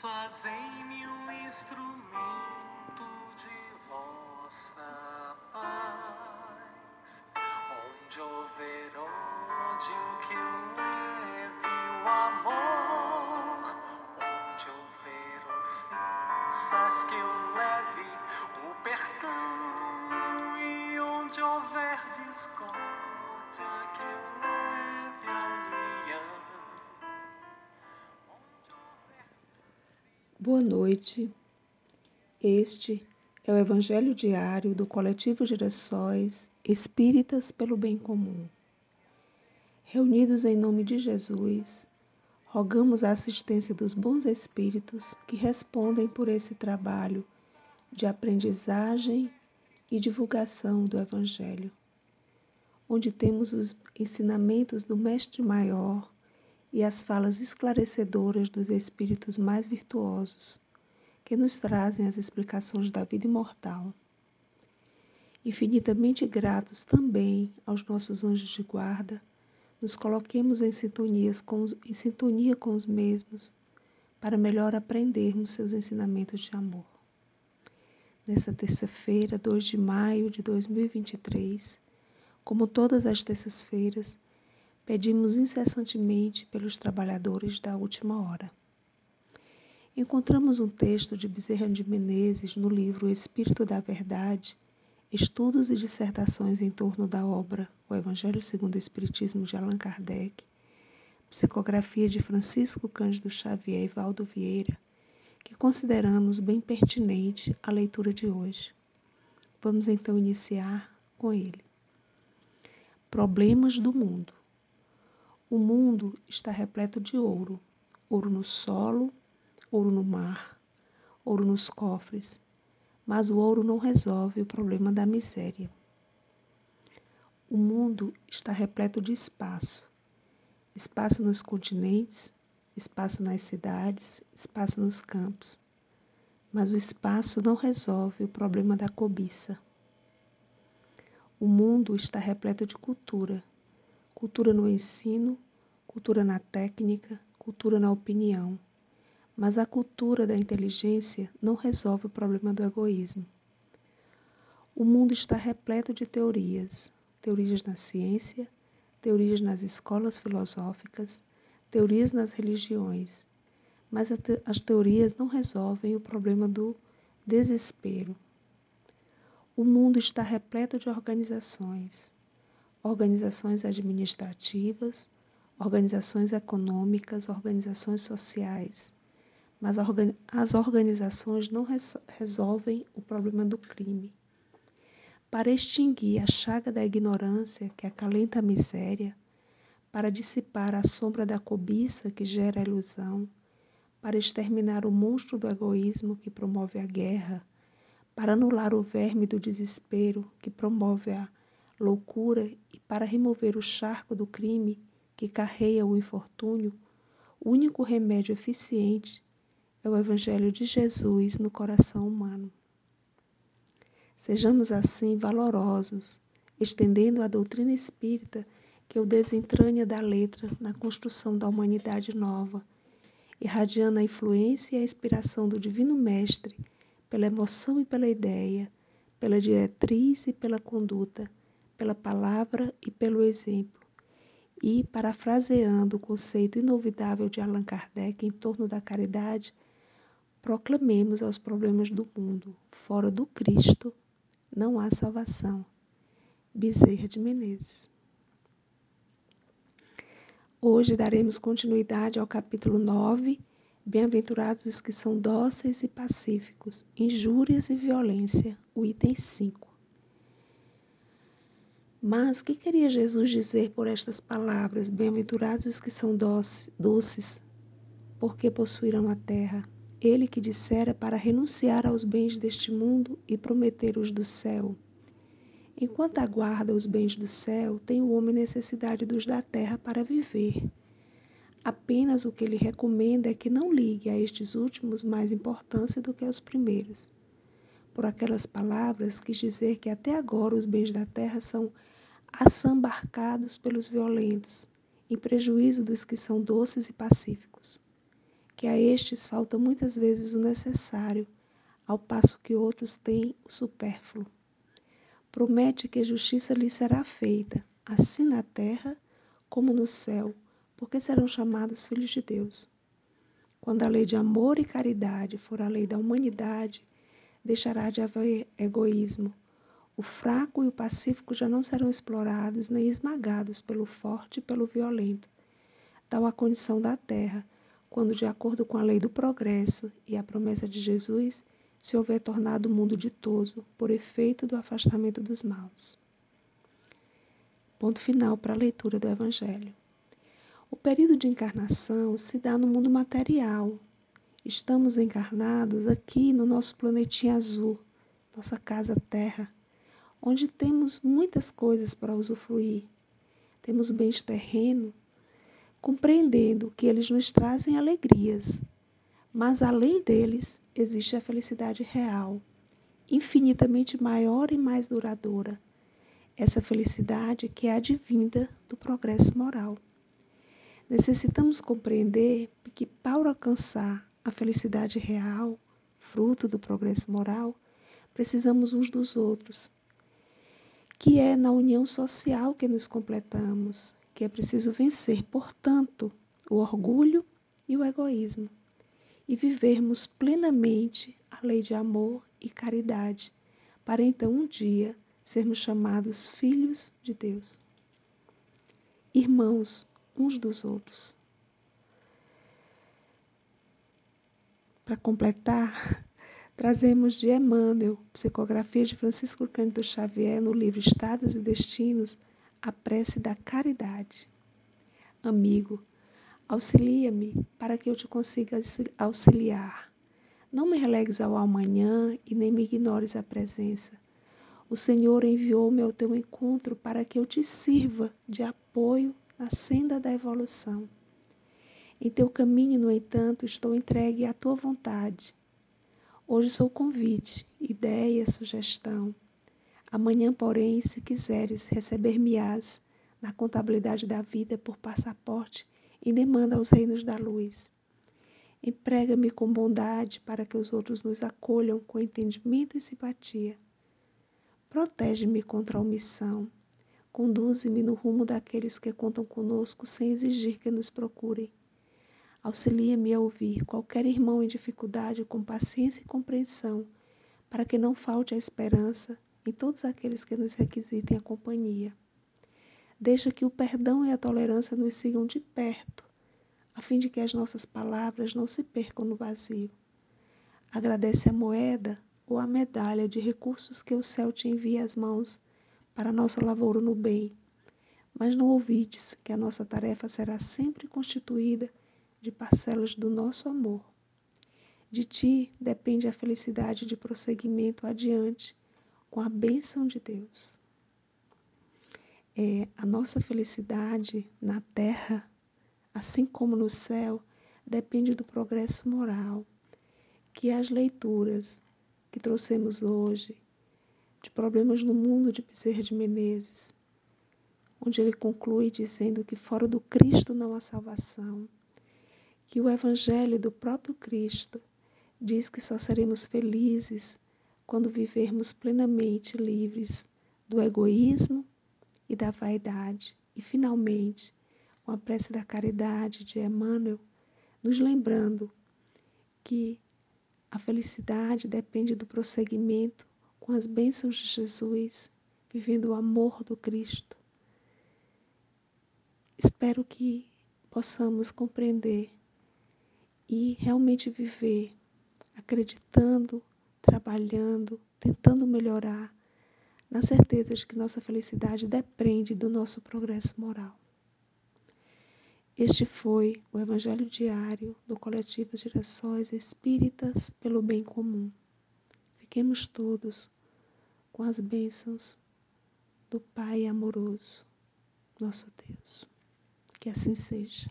Fazei-me um instrumento de vossa paz, onde houver ódio que leve o amor, onde houver ofensas que leve o perdão, e onde houver discórdia Boa noite. Este é o Evangelho diário do Coletivo Girassóis Espíritas pelo Bem Comum. Reunidos em nome de Jesus, rogamos a assistência dos bons espíritos que respondem por esse trabalho de aprendizagem e divulgação do Evangelho, onde temos os ensinamentos do Mestre Maior e as falas esclarecedoras dos espíritos mais virtuosos, que nos trazem as explicações da vida imortal. Infinitamente gratos também aos nossos anjos de guarda, nos coloquemos em, sintonias com os, em sintonia com os mesmos, para melhor aprendermos seus ensinamentos de amor. Nessa terça-feira, 2 de maio de 2023, como todas as terças-feiras, pedimos incessantemente pelos trabalhadores da última hora. Encontramos um texto de Bezerra de Menezes no livro Espírito da Verdade, Estudos e dissertações em torno da obra O Evangelho segundo o Espiritismo de Allan Kardec, psicografia de Francisco Cândido Xavier e Valdo Vieira, que consideramos bem pertinente a leitura de hoje. Vamos então iniciar com ele. Problemas do mundo. O mundo está repleto de ouro: ouro no solo, ouro no mar, ouro nos cofres. Mas o ouro não resolve o problema da miséria. O mundo está repleto de espaço: espaço nos continentes, espaço nas cidades, espaço nos campos. Mas o espaço não resolve o problema da cobiça. O mundo está repleto de cultura cultura no ensino, cultura na técnica, cultura na opinião. Mas a cultura da inteligência não resolve o problema do egoísmo. O mundo está repleto de teorias, teorias na ciência, teorias nas escolas filosóficas, teorias nas religiões, mas as teorias não resolvem o problema do desespero. O mundo está repleto de organizações, organizações administrativas, organizações econômicas, organizações sociais. Mas as organizações não resolvem o problema do crime. Para extinguir a chaga da ignorância que acalenta a miséria, para dissipar a sombra da cobiça que gera a ilusão, para exterminar o monstro do egoísmo que promove a guerra, para anular o verme do desespero que promove a loucura e para remover o charco do crime que carreia o infortúnio, o único remédio eficiente é o Evangelho de Jesus no coração humano. Sejamos assim valorosos, estendendo a doutrina espírita que o desentranha da letra na construção da humanidade nova, irradiando a influência e a inspiração do Divino Mestre pela emoção e pela ideia, pela diretriz e pela conduta pela palavra e pelo exemplo, e, parafraseando o conceito inovidável de Allan Kardec em torno da caridade, proclamemos aos problemas do mundo: fora do Cristo não há salvação. Bezerra de Menezes. Hoje daremos continuidade ao capítulo 9, Bem-aventurados os que são dóceis e pacíficos, injúrias e violência, o item 5. Mas que queria Jesus dizer por estas palavras? Bem-aventurados os que são doces, porque possuirão a terra. Ele que dissera para renunciar aos bens deste mundo e prometer os do céu. Enquanto aguarda os bens do céu, tem o homem necessidade dos da terra para viver. Apenas o que ele recomenda é que não ligue a estes últimos mais importância do que aos primeiros. Por aquelas palavras, quis dizer que até agora os bens da terra são assambarcados pelos violentos, em prejuízo dos que são doces e pacíficos. que a estes falta muitas vezes o necessário, ao passo que outros têm o supérfluo. Promete que justiça lhe será feita, assim na terra como no céu, porque serão chamados filhos de Deus. Quando a lei de amor e caridade for a lei da humanidade, deixará de haver egoísmo. O fraco e o pacífico já não serão explorados nem esmagados pelo forte e pelo violento. Tal a condição da terra, quando, de acordo com a lei do progresso e a promessa de Jesus, se houver tornado o mundo ditoso por efeito do afastamento dos maus. Ponto final para a leitura do Evangelho. O período de encarnação se dá no mundo material. Estamos encarnados aqui no nosso planetinha azul, nossa casa Terra, onde temos muitas coisas para usufruir. Temos bens terreno, compreendendo que eles nos trazem alegrias, mas além deles existe a felicidade real, infinitamente maior e mais duradoura. Essa felicidade que é advinda do progresso moral. Necessitamos compreender que, para alcançar a felicidade real, fruto do progresso moral, precisamos uns dos outros, que é na união social que nos completamos, que é preciso vencer, portanto, o orgulho e o egoísmo, e vivermos plenamente a lei de amor e caridade, para então um dia sermos chamados filhos de Deus. Irmãos, uns dos outros. Para completar, trazemos de Emmanuel, Psicografia de Francisco Cândido Xavier, no livro Estados e Destinos, a prece da caridade. Amigo, auxilia-me para que eu te consiga auxiliar. Não me relegues ao amanhã e nem me ignores a presença. O Senhor enviou-me ao teu encontro para que eu te sirva de apoio na senda da evolução. Em teu caminho, no entanto, estou entregue à tua vontade. Hoje sou convite, ideia, sugestão. Amanhã, porém, se quiseres, receber-me-ás na contabilidade da vida por passaporte e demanda aos reinos da luz. Emprega-me com bondade para que os outros nos acolham com entendimento e simpatia. Protege-me contra a omissão Conduze-me no rumo daqueles que contam conosco sem exigir que nos procurem. Auxilia-me a ouvir qualquer irmão em dificuldade com paciência e compreensão, para que não falte a esperança em todos aqueles que nos requisitem a companhia. Deixa que o perdão e a tolerância nos sigam de perto, a fim de que as nossas palavras não se percam no vazio. Agradece a moeda ou a medalha de recursos que o céu te envia às mãos para nossa lavoura no bem. Mas não ouvides que a nossa tarefa será sempre constituída de parcelas do nosso amor. De ti depende a felicidade de prosseguimento adiante com a bênção de Deus. É, a nossa felicidade na terra, assim como no céu, depende do progresso moral, que as leituras que trouxemos hoje de problemas no mundo de Bezerra de Menezes, onde ele conclui dizendo que fora do Cristo não há salvação, que o Evangelho do próprio Cristo diz que só seremos felizes quando vivermos plenamente livres do egoísmo e da vaidade. E, finalmente, com a prece da caridade de Emmanuel, nos lembrando que a felicidade depende do prosseguimento com as bênçãos de Jesus, vivendo o amor do Cristo. Espero que possamos compreender e realmente viver acreditando, trabalhando, tentando melhorar, na certeza de que nossa felicidade depende do nosso progresso moral. Este foi o Evangelho Diário do Coletivo Gerações Espíritas pelo Bem Comum. Fiquemos todos com as bênçãos do Pai amoroso, nosso Deus. Que assim seja.